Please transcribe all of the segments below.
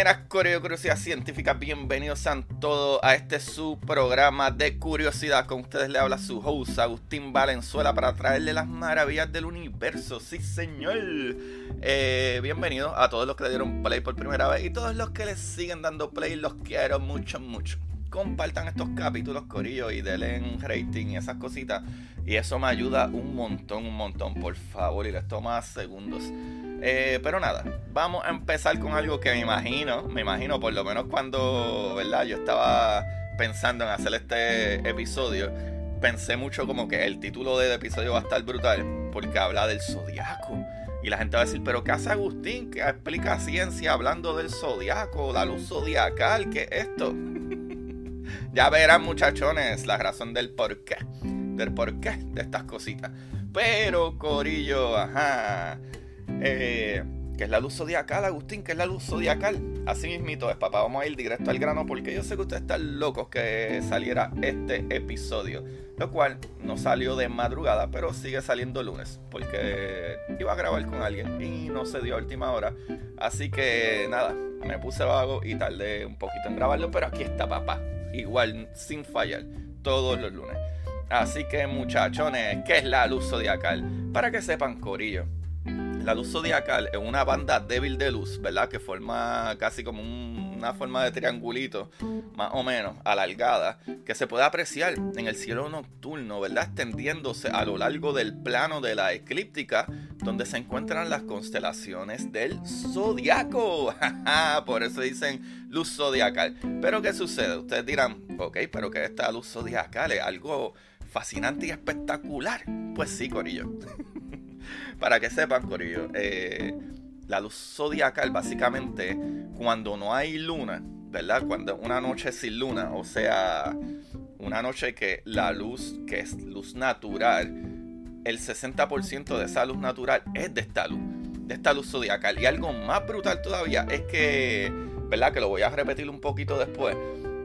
Buenas Coreo Curiosidad Científica, bienvenidos a todos a este su programa de curiosidad. Con ustedes le habla su host Agustín Valenzuela para traerle las maravillas del universo. Sí, señor. Eh, bienvenidos a todos los que le dieron play por primera vez y todos los que le siguen dando play. Los quiero mucho, mucho. Compartan estos capítulos, Corillo, y denle un rating y esas cositas. Y eso me ayuda un montón, un montón, por favor. Y les toma segundos. Eh, pero nada, vamos a empezar con algo que me imagino, me imagino por lo menos cuando, ¿verdad? Yo estaba pensando en hacer este episodio, pensé mucho como que el título del episodio va a estar brutal, porque habla del zodiaco. Y la gente va a decir, pero ¿qué hace Agustín? que explica ciencia hablando del zodiaco, la luz zodiacal? ¿Qué es esto? ya verán muchachones la razón del por qué, del por qué de estas cositas. Pero, Corillo, ajá. Eh, es la luz zodiacal, Agustín, que es la luz zodiacal. Así mismito es, papá. Vamos a ir directo al grano porque yo sé que ustedes están locos que saliera este episodio. Lo cual no salió de madrugada, pero sigue saliendo lunes. Porque iba a grabar con alguien y no se dio a última hora. Así que nada, me puse vago y tardé un poquito en grabarlo. Pero aquí está, papá. Igual, sin fallar, todos los lunes. Así que muchachones, ¿qué es la luz zodiacal? Para que sepan, Corillo la luz zodiacal es una banda débil de luz, ¿verdad? Que forma casi como una forma de triangulito, más o menos, alargada, que se puede apreciar en el cielo nocturno, ¿verdad? Extendiéndose a lo largo del plano de la eclíptica, donde se encuentran las constelaciones del zodiaco. Por eso dicen luz zodiacal. Pero ¿qué sucede? Ustedes dirán, ok, pero que esta luz zodiacal es algo fascinante y espectacular. Pues sí, Corillo. Para que sepan, Corillo, eh, la luz zodiacal, básicamente, cuando no hay luna, ¿verdad? Cuando una noche sin luna, o sea, una noche que la luz, que es luz natural, el 60% de esa luz natural es de esta luz, de esta luz zodiacal. Y algo más brutal todavía es que, ¿verdad? Que lo voy a repetir un poquito después,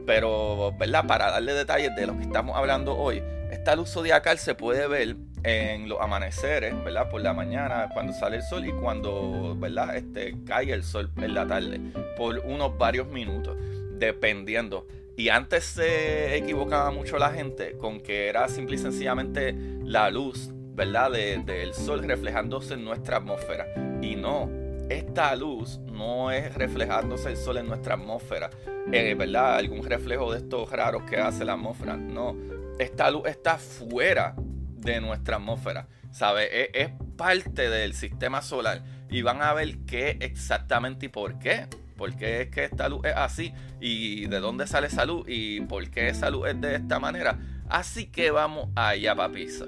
pero, ¿verdad? Para darle detalles de lo que estamos hablando hoy, esta luz zodiacal se puede ver en los amaneceres, ¿verdad? Por la mañana, cuando sale el sol y cuando, ¿verdad? Este, cae el sol en la tarde, por unos varios minutos, dependiendo. Y antes se equivocaba mucho la gente con que era simple y sencillamente la luz, ¿verdad? del sol reflejándose en nuestra atmósfera. Y no, esta luz no es reflejándose el sol en nuestra atmósfera, eh, ¿verdad? Algún reflejo de estos raros que hace la atmósfera. No, esta luz está fuera de nuestra atmósfera, ¿sabe? Es, parte del sistema solar y van a ver qué exactamente y por qué. ¿Por qué es que esta luz es así? ¿Y de dónde sale esa luz? ¿Y por qué esa luz es de esta manera? Así que vamos allá, papizo.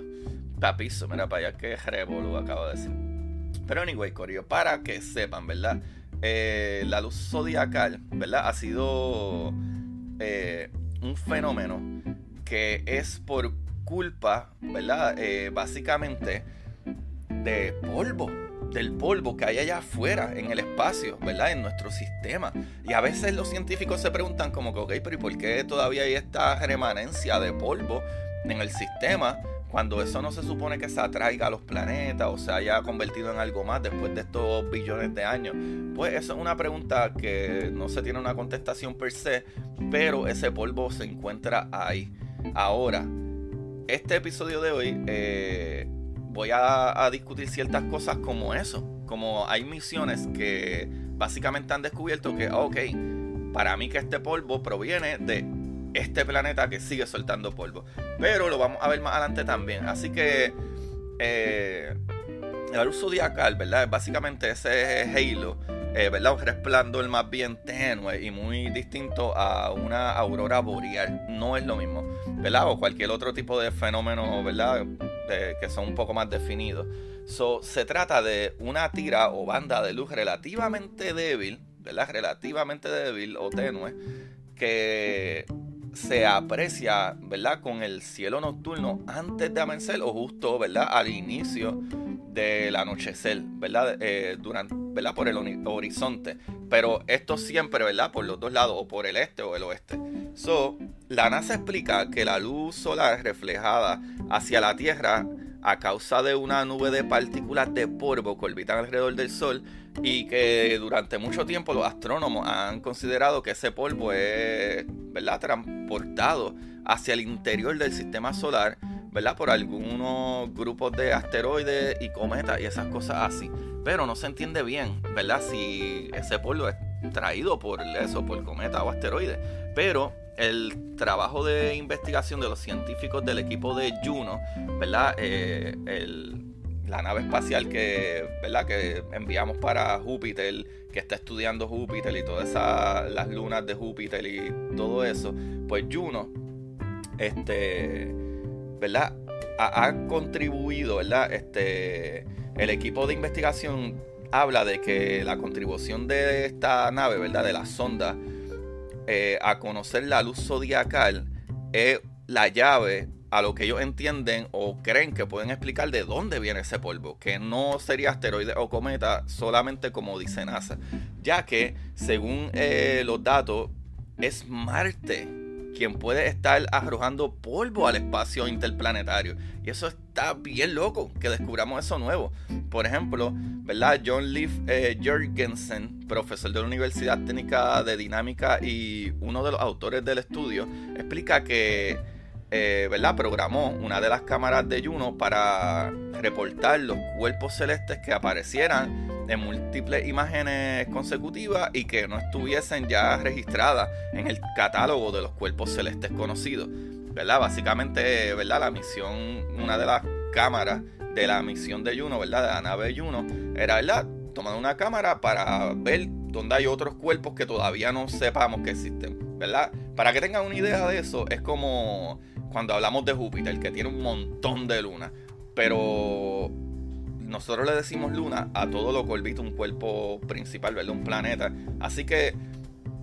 Papizo, mira para allá que revolu acabo de decir. Pero anyway, Corio, para que sepan, ¿verdad? Eh, la luz zodiacal, ¿verdad? Ha sido eh, un fenómeno que es por culpa, ¿verdad? Eh, básicamente de polvo, del polvo que hay allá afuera, en el espacio, ¿verdad? En nuestro sistema. Y a veces los científicos se preguntan como que, ok, pero ¿y por qué todavía hay esta remanencia de polvo en el sistema? Cuando eso no se supone que se atraiga a los planetas o se haya convertido en algo más después de estos billones de años. Pues eso es una pregunta que no se tiene una contestación per se, pero ese polvo se encuentra ahí. Ahora, este episodio de hoy eh, voy a, discutir ciertas cosas como eso. Como hay misiones que básicamente han descubierto que, ok, para mí que este polvo proviene de este planeta que sigue soltando polvo. Pero lo vamos a ver más adelante también. Así que eh, la luz zodiacal, ¿verdad? Es básicamente ese halo, eh, ¿verdad? Un resplandor más bien tenue y muy distinto a una aurora boreal. No es lo mismo, ¿verdad? O cualquier otro tipo de fenómeno, ¿verdad? que son un poco más definidos. So, se trata de una tira o banda de luz relativamente débil, ¿verdad? Relativamente débil o tenue, que se aprecia, ¿verdad? Con el cielo nocturno antes de amanecer o justo, ¿verdad? Al inicio del anochecer, ¿verdad? Eh, durante, ¿verdad? Por el horizonte. Pero esto siempre, ¿verdad? Por los dos lados, o por el este o el oeste. So, la NASA explica que la luz solar reflejada hacia la Tierra a causa de una nube de partículas de polvo que orbitan alrededor del Sol y que durante mucho tiempo los astrónomos han considerado que ese polvo es ¿verdad? transportado hacia el interior del sistema solar ¿verdad? por algunos grupos de asteroides y cometas y esas cosas así. Pero no se entiende bien ¿verdad? si ese polvo es traído por eso, por cometa o asteroide. Pero el trabajo de investigación de los científicos del equipo de Juno, ¿verdad? Eh, la nave espacial que, ¿verdad? que enviamos para Júpiter, que está estudiando Júpiter y todas las lunas de Júpiter y todo eso, pues Juno, este, ¿verdad? Ha, contribuido, ¿verdad? Este, el equipo de investigación habla de que la contribución de esta nave, ¿verdad? De la sonda eh, a conocer la luz zodiacal es la llave a lo que ellos entienden o creen que pueden explicar de dónde viene ese polvo, que no sería asteroide o cometa solamente como dice NASA, ya que según eh, los datos es Marte quien puede estar arrojando polvo al espacio interplanetario. Y eso está bien loco, que descubramos eso nuevo. Por ejemplo, ¿verdad? John Leaf eh, Jorgensen, profesor de la Universidad Técnica de Dinámica y uno de los autores del estudio, explica que eh, ¿verdad? programó una de las cámaras de Juno para reportar los cuerpos celestes que aparecieran en múltiples imágenes consecutivas y que no estuviesen ya registradas en el catálogo de los cuerpos celestes conocidos. ¿verdad? Básicamente, ¿verdad? La misión, una de las cámaras de la misión de Juno, ¿verdad? De la nave Juno, era, ¿verdad? Tomar una cámara para ver dónde hay otros cuerpos que todavía no sepamos que existen, ¿verdad? Para que tengan una idea de eso, es como cuando hablamos de Júpiter, que tiene un montón de lunas, pero nosotros le decimos luna a todo lo que orbita un cuerpo principal, ¿verdad? Un planeta. Así que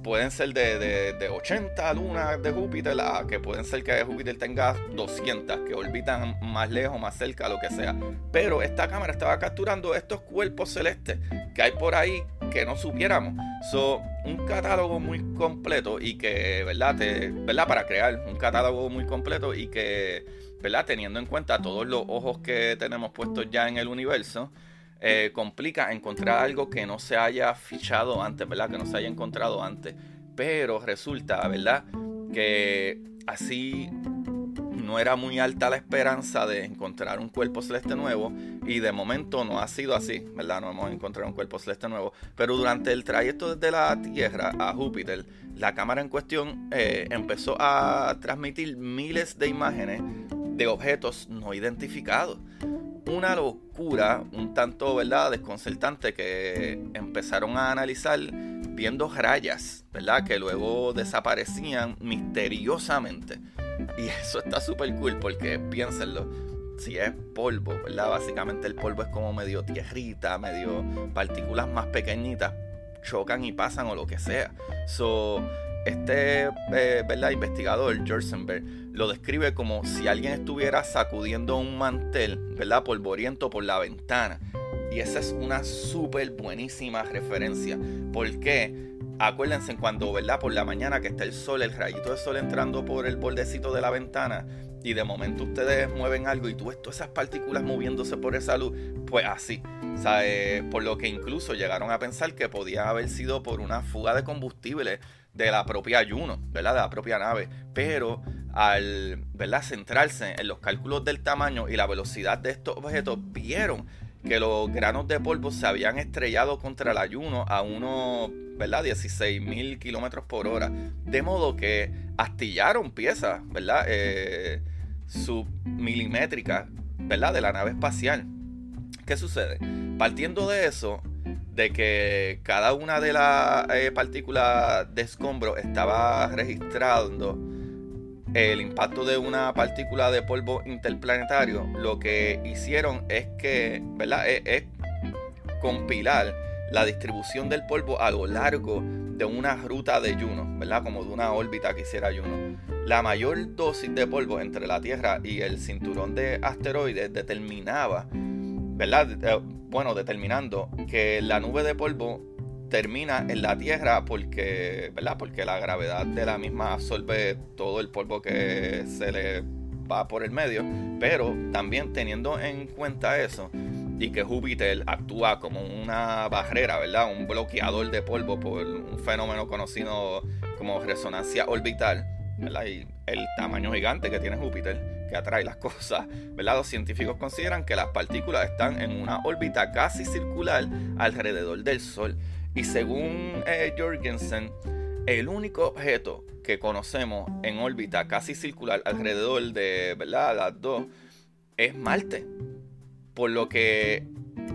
pueden ser de, de, 80 lunas de Júpiter a que pueden ser que Júpiter tenga 200 que orbitan más lejos, más cerca, lo que sea. Pero esta cámara estaba capturando estos cuerpos celestes que hay por ahí que no supiéramos. Son un catálogo muy completo y que, ¿verdad? Te, ¿verdad? Para crear un catálogo muy completo y que, ¿verdad? Teniendo en cuenta todos los ojos que tenemos puestos ya en el universo eh, complica encontrar algo que no se haya fichado antes, ¿verdad? Que no se haya encontrado antes. Pero resulta, ¿verdad? Que así no era muy alta la esperanza de encontrar un cuerpo celeste nuevo y de momento no ha sido así, ¿verdad? No hemos encontrado un cuerpo celeste nuevo. Pero durante el trayecto desde la Tierra a Júpiter, la cámara en cuestión eh, empezó a transmitir miles de imágenes de objetos no identificados una locura, un tanto, ¿verdad?, desconcertante que empezaron a analizar viendo rayas, ¿verdad?, que luego desaparecían misteriosamente. Y eso está súper cool porque piénsenlo, si es polvo, ¿verdad? Básicamente el polvo es como medio tierrita, medio partículas más pequeñitas chocan y pasan o lo que sea. So, este eh, ¿verdad? investigador, Jorsenberg, lo describe como si alguien estuviera sacudiendo un mantel, ¿verdad? polvoriento por la ventana. Y esa es una súper buenísima referencia. Porque acuérdense cuando, ¿verdad? Por la mañana que está el sol, el rayito de sol entrando por el bordecito de la ventana. Y de momento ustedes mueven algo y tú ves todas esas partículas moviéndose por esa luz. Pues así. por lo que incluso llegaron a pensar que podía haber sido por una fuga de combustible de la propia Juno, ¿verdad? De la propia nave. Pero al ¿verdad? centrarse en los cálculos del tamaño y la velocidad de estos objetos, vieron que los granos de polvo se habían estrellado contra la Juno a unos ¿verdad? 16 mil kilómetros por hora. De modo que astillaron piezas, ¿verdad? Eh, submilimétricas ¿verdad? De la nave espacial. ¿Qué sucede? Partiendo de eso, de que cada una de las eh, partículas de escombro estaba registrando el impacto de una partícula de polvo interplanetario, lo que hicieron es que, ¿verdad? Es, es compilar la distribución del polvo a lo largo de una ruta de Juno, ¿verdad? Como de una órbita que hiciera Juno. La mayor dosis de polvo entre la Tierra y el cinturón de asteroides determinaba, ¿verdad? Eh, bueno, determinando que la nube de polvo termina en la Tierra porque, ¿verdad? Porque la gravedad de la misma absorbe todo el polvo que se le va por el medio, pero también teniendo en cuenta eso y que Júpiter actúa como una barrera, ¿verdad? Un bloqueador de polvo por un fenómeno conocido como resonancia orbital, ¿verdad? Y el tamaño gigante que tiene Júpiter que atrae las cosas, ¿verdad? Los científicos consideran que las partículas están en una órbita casi circular alrededor del Sol. Y según eh, Jorgensen, el único objeto que conocemos en órbita casi circular alrededor de ¿verdad? las dos es Marte. Por lo que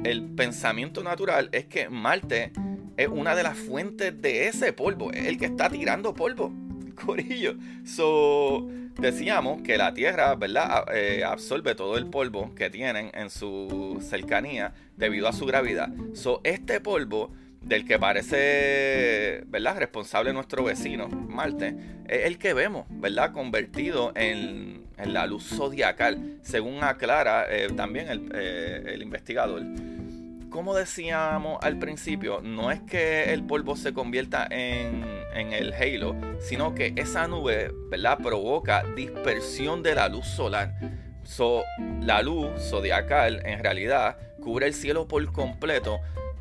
el pensamiento natural es que Marte es una de las fuentes de ese polvo, es el que está tirando polvo. Corillo. So, decíamos que la Tierra, ¿verdad? Eh, absorbe todo el polvo que tienen en su cercanía debido a su gravedad. So, este polvo del que parece, ¿verdad? Responsable nuestro vecino, Marte, es el que vemos, ¿verdad? Convertido en, la luz zodiacal, según aclara eh, también el, eh, el investigador como decíamos al principio, no es que el polvo se convierta en, el halo, sino que esa nube, ¿verdad? Provoca dispersión de la luz solar. So, la luz zodiacal en realidad cubre el cielo por completo,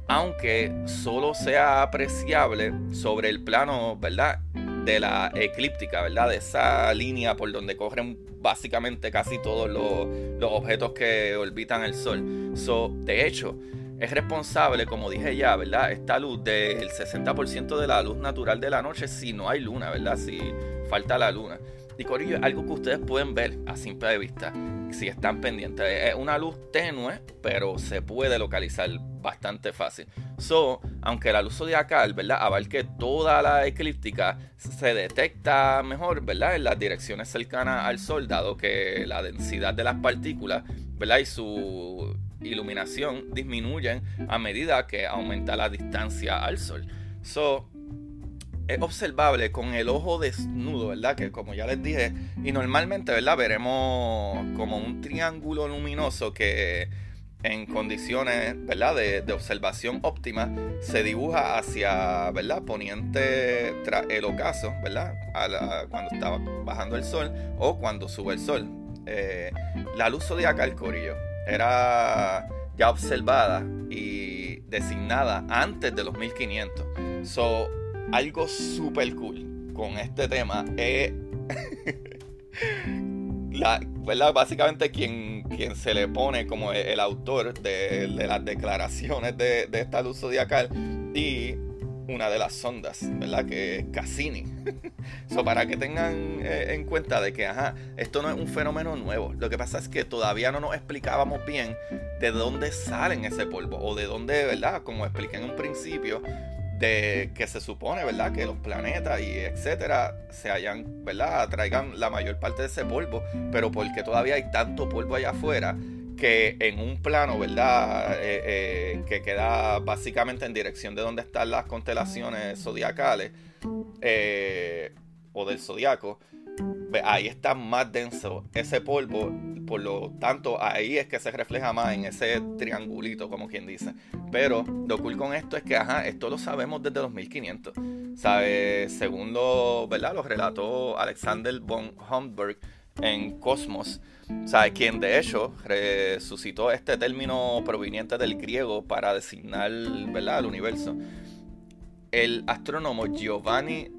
aunque solo sea apreciable sobre el plano, ¿verdad? De la eclíptica, ¿verdad? De esa línea por donde corren básicamente casi todos los, los objetos que orbitan el Sol. So, de hecho, es responsable, como dije ya, ¿verdad? Esta luz del 60% de la luz natural de la noche si no hay luna, ¿verdad? Si falta la luna. Y Corillo, es algo que ustedes pueden ver a simple vista si están pendientes. Es una luz tenue, pero se puede localizar bastante fácil. So, aunque la luz zodiacal, ¿verdad? Abarque toda la eclíptica, se detecta mejor, ¿verdad? En las direcciones cercanas al Sol, dado que la densidad de las partículas, ¿verdad? Y su iluminación disminuyen a medida que aumenta la distancia al sol. So, es observable con el ojo desnudo, ¿verdad? Que como ya les dije, y normalmente, ¿verdad? Veremos como un triángulo luminoso que en condiciones, ¿verdad? De, observación óptima se dibuja hacia, ¿verdad? Poniente tras el ocaso, ¿verdad? cuando está bajando el sol o cuando sube el sol. Eh, la luz zodiacal, corillo era ya observada y designada antes de los 1500. So, algo super cool con este tema es la, básicamente quien, quien se le pone como el, autor de, las declaraciones de, de esta luz zodiacal y una de las sondas, ¿verdad? Que es Cassini. so, para que tengan eh, en cuenta de que, ajá, esto no es un fenómeno nuevo. Lo que pasa es que todavía no nos explicábamos bien de dónde salen ese polvo o de dónde, ¿verdad? Como expliqué en un principio, de que se supone, ¿verdad? Que los planetas y etcétera se hayan, ¿verdad? Traigan la mayor parte de ese polvo, pero porque todavía hay tanto polvo allá afuera que en un plano, ¿verdad? Eh, eh, que queda básicamente en dirección de donde están las constelaciones zodiacales eh, o del zodiaco, ahí está más denso ese polvo, por lo tanto ahí es que se refleja más en ese triangulito, como quien dice. Pero lo cool con esto es que, ajá, esto lo sabemos desde los 1500. ¿Sabe? Según lo, ¿verdad? Lo relató Alexander von Humboldt en Cosmos, ¿sabe? quien de hecho resucitó este término proveniente del griego para designar ¿verdad? el universo. El astrónomo Giovanni,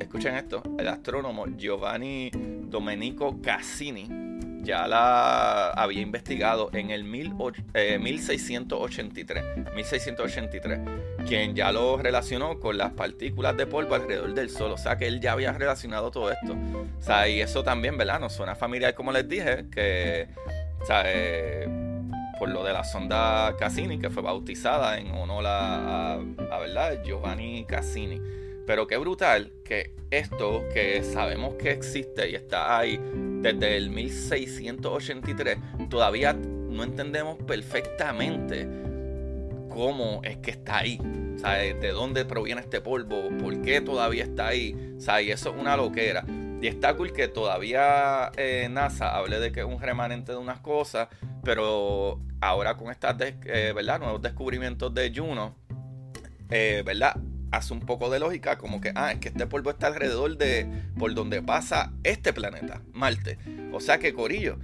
escuchen esto, el astrónomo Giovanni Domenico Cassini ya la había investigado en el 1683, 1683, eh, quien ya lo relacionó con las partículas de polvo alrededor del Sol, o sea que él ya había relacionado todo esto. O sea, y eso también, ¿verdad? Nos suena familiar, como les dije, que O sea, eh, por lo de la sonda Cassini, que fue bautizada en honor a, a, ¿verdad? Giovanni Cassini. Pero qué brutal que esto que sabemos que existe y está ahí desde el 1683, todavía no entendemos perfectamente cómo es que está ahí. ¿De dónde proviene este polvo? ¿Por qué todavía está ahí? O y eso es una loquera. Y está cool que todavía eh, NASA hable de que es un remanente de unas cosas, pero ahora con estos eh, ¿verdad? nuevos descubrimientos de Juno, eh, ¿verdad? Hace un poco de lógica como que, ah, es que este polvo está alrededor de por donde pasa este planeta, Marte. O sea que, Corillo,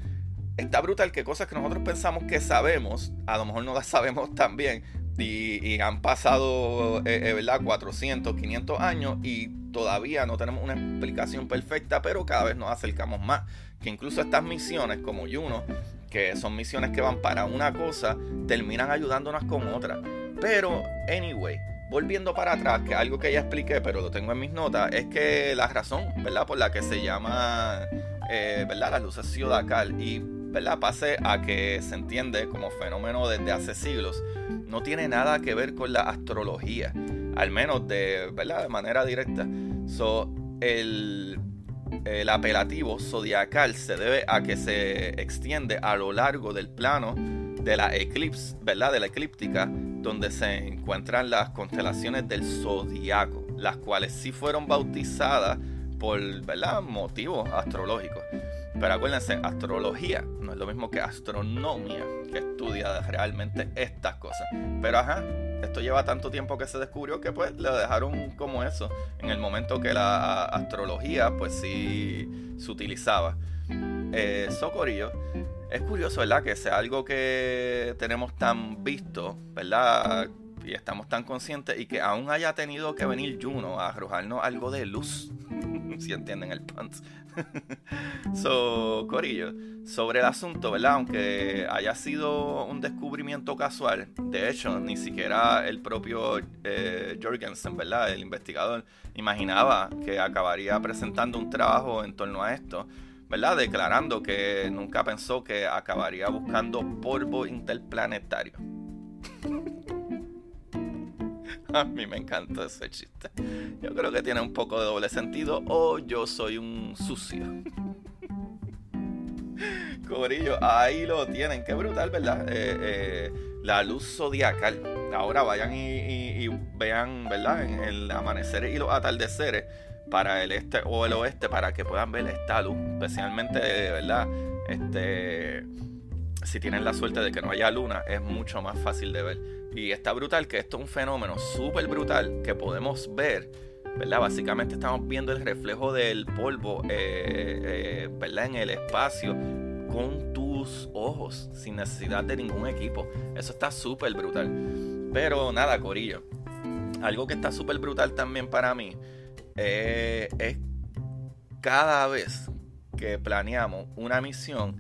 está brutal que cosas que nosotros pensamos que sabemos, a lo mejor no las sabemos tan bien, y, han pasado, eh, eh, ¿verdad? 400, 500 años y todavía no tenemos una explicación perfecta, pero cada vez nos acercamos más. Que incluso estas misiones como Juno, que son misiones que van para una cosa, terminan ayudándonos con otra. Pero, anyway, volviendo para atrás, que algo que ya expliqué, pero lo tengo en mis notas, es que la razón, ¿verdad? Por la que se llama, eh, ¿verdad? La luz zodiacal y ¿verdad? pase a que se entiende como fenómeno desde hace siglos, no tiene nada que ver con la astrología, al menos de, ¿verdad? de manera directa. So, el, el apelativo zodiacal se debe a que se extiende a lo largo del plano de la eclipse, ¿verdad? De la eclíptica, donde se encuentran las constelaciones del zodiaco, las cuales sí fueron bautizadas por, ¿verdad? Motivos astrológicos. Pero acuérdense, astrología no es lo mismo que astronomía, que estudia realmente estas cosas. Pero ajá, esto lleva tanto tiempo que se descubrió que pues le dejaron como eso, en el momento que la astrología pues sí se utilizaba. Eh, Socorillo, es curioso, ¿verdad? Que sea algo que tenemos tan visto, ¿verdad? Y estamos tan conscientes y que aún haya tenido que venir Juno a arrojarnos algo de luz, si entienden el pants. so, Corillo, sobre el asunto, ¿verdad? Aunque haya sido un descubrimiento casual, de hecho, ni siquiera el propio eh, Jorgensen, ¿verdad? El investigador, imaginaba que acabaría presentando un trabajo en torno a esto. ¿Verdad? Declarando que nunca pensó que acabaría buscando polvo interplanetario. A mí me encanta ese chiste. Yo creo que tiene un poco de doble sentido o yo soy un sucio. Corillo, ahí lo tienen. Qué brutal, ¿verdad? Eh, eh, la luz zodiacal. Ahora vayan y, vean, ¿verdad? En el amanecer y los atardeceres para el este o el oeste para que puedan ver esta luz. Especialmente, ¿verdad? Este, si tienen la suerte de que no haya luna, es mucho más fácil de ver. Y está brutal que esto es un fenómeno súper brutal que podemos ver, ¿verdad? Básicamente estamos viendo el reflejo del polvo, eh, eh, ¿verdad? En el espacio con tus ojos, sin necesidad de ningún equipo. Eso está súper brutal. Pero nada, Corillo. Algo que está súper brutal también para mí eh, es cada vez que planeamos una misión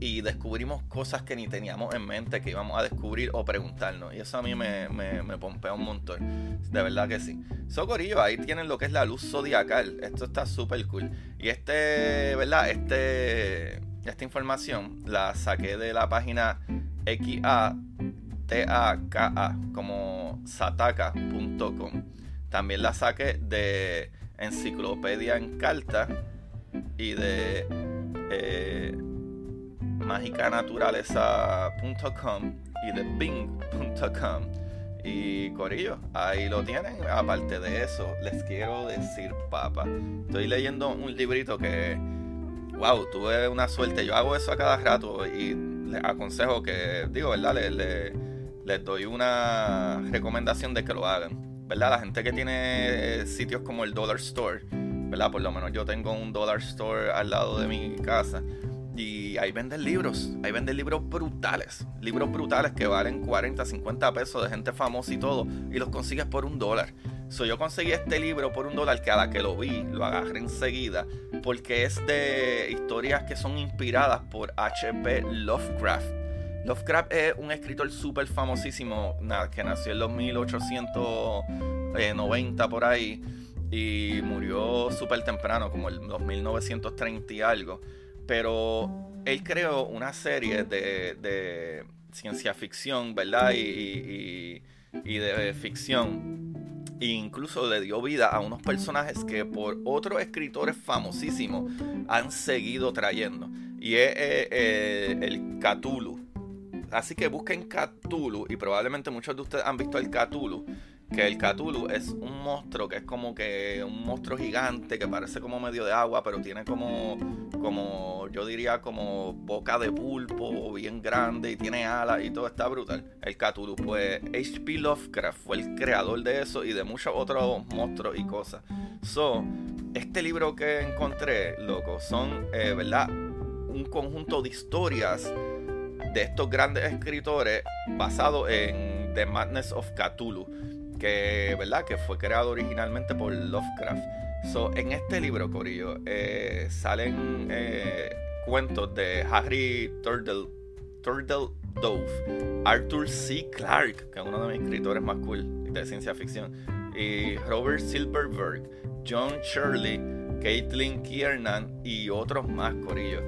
y descubrimos cosas que ni teníamos en mente que íbamos a descubrir o preguntarnos. Y eso a mí me, me, pompea un montón. De verdad que sí. Socorillo, ahí tienen lo que es la luz zodiacal. Esto está súper cool. Y este, ¿verdad? Este, esta información la saqué de la página XATAKA como sataka.com. También la saqué de Enciclopedia en Carta y de eh, magicanaturaleza.com y de bing.com. Y Corillo, ahí lo tienen. Aparte de eso, les quiero decir, papa. Estoy leyendo un librito que, wow, tuve una suerte. Yo hago eso a cada rato y les aconsejo que, digo, ¿verdad? Les, les doy una recomendación de que lo hagan. ¿Verdad? La gente que tiene eh, sitios como el Dollar Store, ¿verdad? Por lo menos yo tengo un Dollar Store al lado de mi casa y ahí venden libros, ahí venden libros brutales, libros brutales que valen 40, 50 pesos de gente famosa y todo, y los consigues por un dólar. So, yo conseguí este libro por un dólar que a la que lo vi, lo agarré enseguida, porque es de historias que son inspiradas por H.P. Lovecraft. Lovecraft es un escritor súper famosísimo que nació en los 1890 por ahí y murió súper temprano, como en los 1930 y algo. Pero él creó una serie de, ciencia ficción, ¿verdad? Y, de ficción. E incluso le dio vida a unos personajes que por otros escritores famosísimos han seguido trayendo. Y es eh, eh, el Cthulhu. Así que busquen Cthulhu y probablemente muchos de ustedes han visto el Cthulhu que el Cthulhu es un monstruo que es como que un monstruo gigante que parece como medio de agua, pero tiene como, como yo diría, como boca de pulpo bien grande y tiene alas y todo está brutal. El Cthulhu, pues H.P. Lovecraft fue el creador de eso y de muchos otros monstruos y cosas. So, este libro que encontré, loco, son, eh, ¿verdad? Un conjunto de historias de estos grandes escritores basado en The Madness of Cthulhu que, ¿verdad? que fue creado originalmente por Lovecraft. So, en este libro, Corillo, eh, salen eh, cuentos de Harry Turtle, Turtle Dove, Arthur C. Clarke, que es uno de mis escritores más cool de ciencia ficción, y Robert Silverberg, John Shirley, Caitlin Kiernan y otros más, Corillo,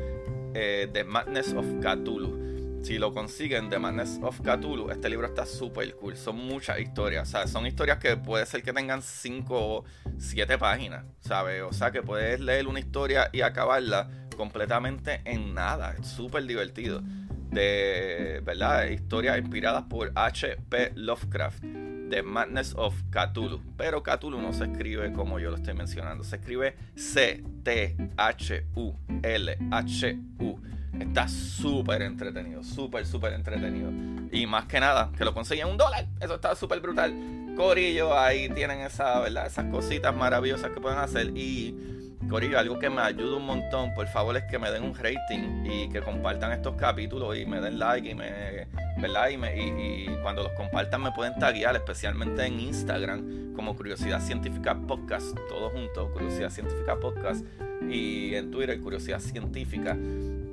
eh, The Madness of Cthulhu si lo consiguen, The Madness of Cthulhu, este libro está súper cool. Son muchas historias. O sea, son historias que puede ser que tengan 5 o 7 páginas, ¿sabes? O sea, que puedes leer una historia y acabarla completamente en nada. Es súper divertido. De, ¿verdad? Historias inspiradas por H.P. Lovecraft. The Madness of Cthulhu. Pero Cthulhu no se escribe como yo lo estoy mencionando. Se escribe C-T-H-U-L-H-U. Está súper entretenido, súper, súper entretenido. Y más que nada, que lo conseguían un dólar. Eso está súper brutal. Corillo, ahí tienen esa, ¿verdad? esas cositas maravillosas que pueden hacer. Y Corillo, algo que me ayuda un montón, por favor, es que me den un rating y que compartan estos capítulos y me den like y me, ¿verdad? Y, me, y, cuando los compartan me pueden taguear, especialmente en Instagram, como Curiosidad Científica Podcast, todos juntos, Curiosidad Científica Podcast, y en Twitter, Curiosidad Científica.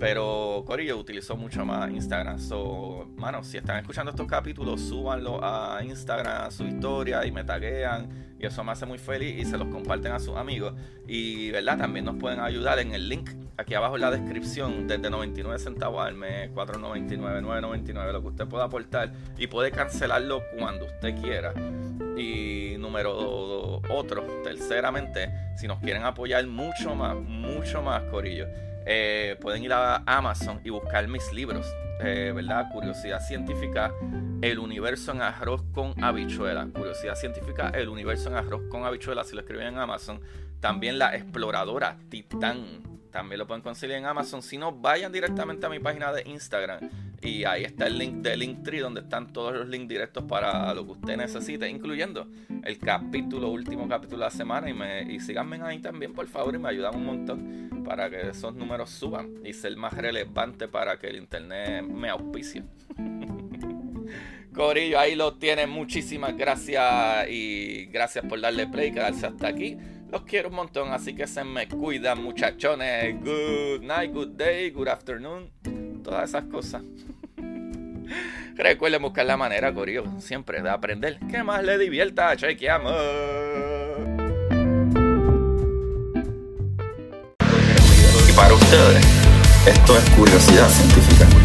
Pero Corillo utilizó mucho más Instagram. So, mano, si están escuchando estos capítulos, súbanlo a Instagram, a su historia y me taguean. Y eso me hace muy feliz y se los comparten a sus amigos. Y, ¿verdad? También nos pueden ayudar en el link aquí abajo en la descripción, desde 99 centavos al mes, 4.99, 9.99, lo que usted pueda aportar. Y puede cancelarlo cuando usted quiera. Y número otro, terceramente, si nos quieren apoyar mucho más, mucho más, Corillo eh, pueden ir a Amazon y buscar mis libros, eh, ¿verdad? Curiosidad científica, el universo en arroz con habichuela. Curiosidad científica, el universo en arroz con habichuela, si lo escriben en Amazon. También la exploradora Titán también lo pueden conseguir en Amazon. Si no, vayan directamente a mi página de Instagram. Y ahí está el link de Linktree, donde están todos los links directos para lo que usted necesite, incluyendo el capítulo, último capítulo de la semana. Y, me, y síganme ahí también, por favor, y me ayudan un montón para que esos números suban y ser más relevante para que el internet me auspicie. Corillo, ahí lo tienen. Muchísimas gracias y gracias por darle play y quedarse hasta aquí. Los quiero un montón, así que se me cuidan, muchachones. Good night, good day, good afternoon. Todas esas cosas. Recuerden buscar la manera, Corillo, siempre de aprender. Que más le divierta. Chequeamos. Y para ustedes, esto es curiosidad científica.